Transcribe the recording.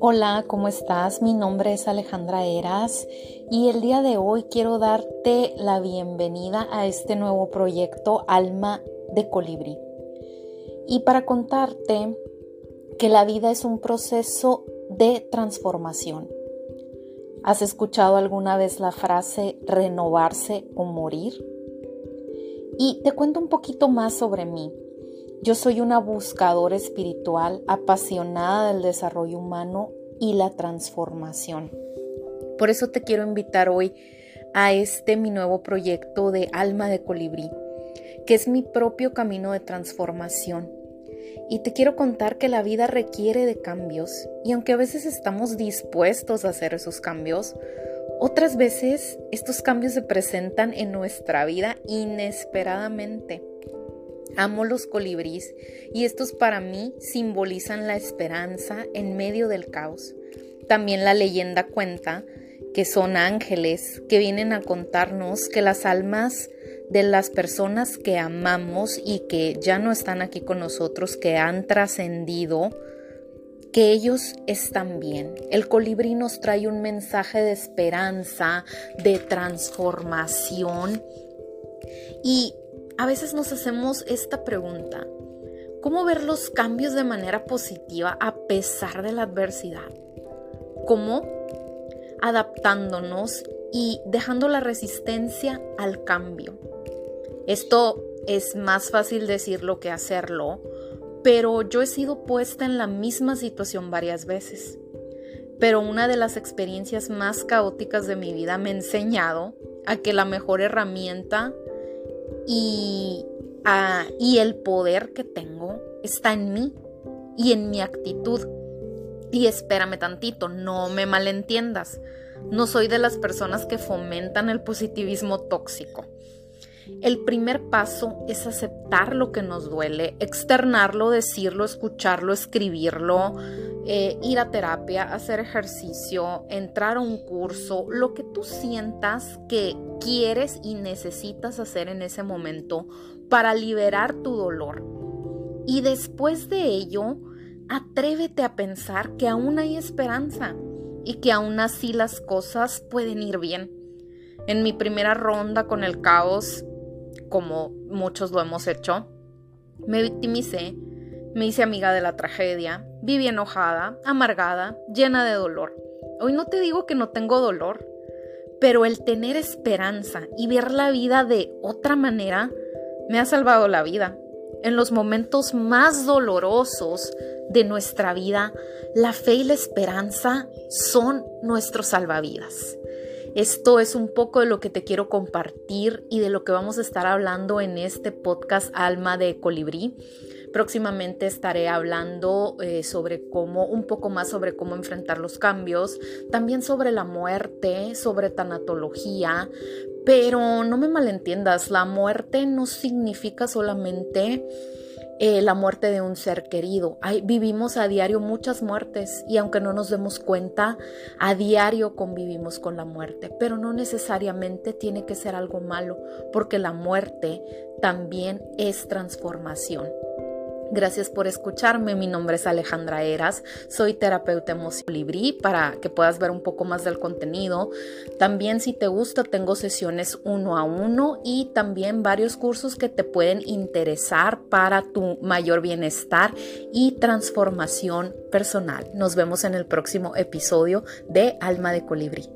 Hola, ¿cómo estás? Mi nombre es Alejandra Eras y el día de hoy quiero darte la bienvenida a este nuevo proyecto Alma de Colibrí. Y para contarte que la vida es un proceso de transformación. ¿Has escuchado alguna vez la frase renovarse o morir? Y te cuento un poquito más sobre mí. Yo soy una buscadora espiritual apasionada del desarrollo humano y la transformación. Por eso te quiero invitar hoy a este mi nuevo proyecto de Alma de Colibrí, que es mi propio camino de transformación. Y te quiero contar que la vida requiere de cambios y aunque a veces estamos dispuestos a hacer esos cambios, otras veces estos cambios se presentan en nuestra vida inesperadamente. Amo los colibríes y estos para mí simbolizan la esperanza en medio del caos. También la leyenda cuenta que son ángeles que vienen a contarnos que las almas de las personas que amamos y que ya no están aquí con nosotros, que han trascendido, que ellos están bien. El colibrí nos trae un mensaje de esperanza, de transformación y a veces nos hacemos esta pregunta, ¿cómo ver los cambios de manera positiva a pesar de la adversidad? ¿Cómo? Adaptándonos y dejando la resistencia al cambio. Esto es más fácil decirlo que hacerlo, pero yo he sido puesta en la misma situación varias veces. Pero una de las experiencias más caóticas de mi vida me ha enseñado a que la mejor herramienta y, el poder que tengo está en mí y en mi actitud. Y espérame tantito, no me malentiendas. No soy de las personas que fomentan el positivismo tóxico. El primer paso es aceptar lo que nos duele, externarlo, decirlo, escucharlo, escribirlo, eh, ir a terapia, hacer ejercicio, entrar a un curso, lo que tú sientas que quieres y necesitas hacer en ese momento para liberar tu dolor. Y después de ello, atrévete a pensar que aún hay esperanza y que aún así las cosas pueden ir bien. En mi primera ronda con el caos, como muchos lo hemos hecho. Me victimicé, me hice amiga de la tragedia, viví enojada, amargada, llena de dolor. Hoy no te digo que no tengo dolor, pero el tener esperanza y ver la vida de otra manera me ha salvado la vida. En los momentos más dolorosos de nuestra vida, la fe y la esperanza son nuestros salvavidas. Esto es un poco de lo que te quiero compartir y de lo que vamos a estar hablando en este podcast Alma de Colibrí. Próximamente estaré hablando eh, sobre cómo, un poco más sobre cómo enfrentar los cambios, también sobre la muerte, sobre tanatología, pero no me malentiendas, la muerte no significa solamente eh, la muerte de un ser querido. vivimos a diario muchas muertes y aunque no nos demos cuenta, a diario convivimos con la muerte, pero no necesariamente tiene que ser algo malo, porque la muerte también es transformación. Gracias por escucharme. Mi nombre es Alejandra Eras. Soy terapeuta emocional Libri para que puedas ver un poco más del contenido. También si te gusta tengo sesiones uno a uno y también varios cursos que te pueden interesar para tu mayor bienestar y transformación personal. Nos vemos en el próximo episodio de Alma de Colibrí.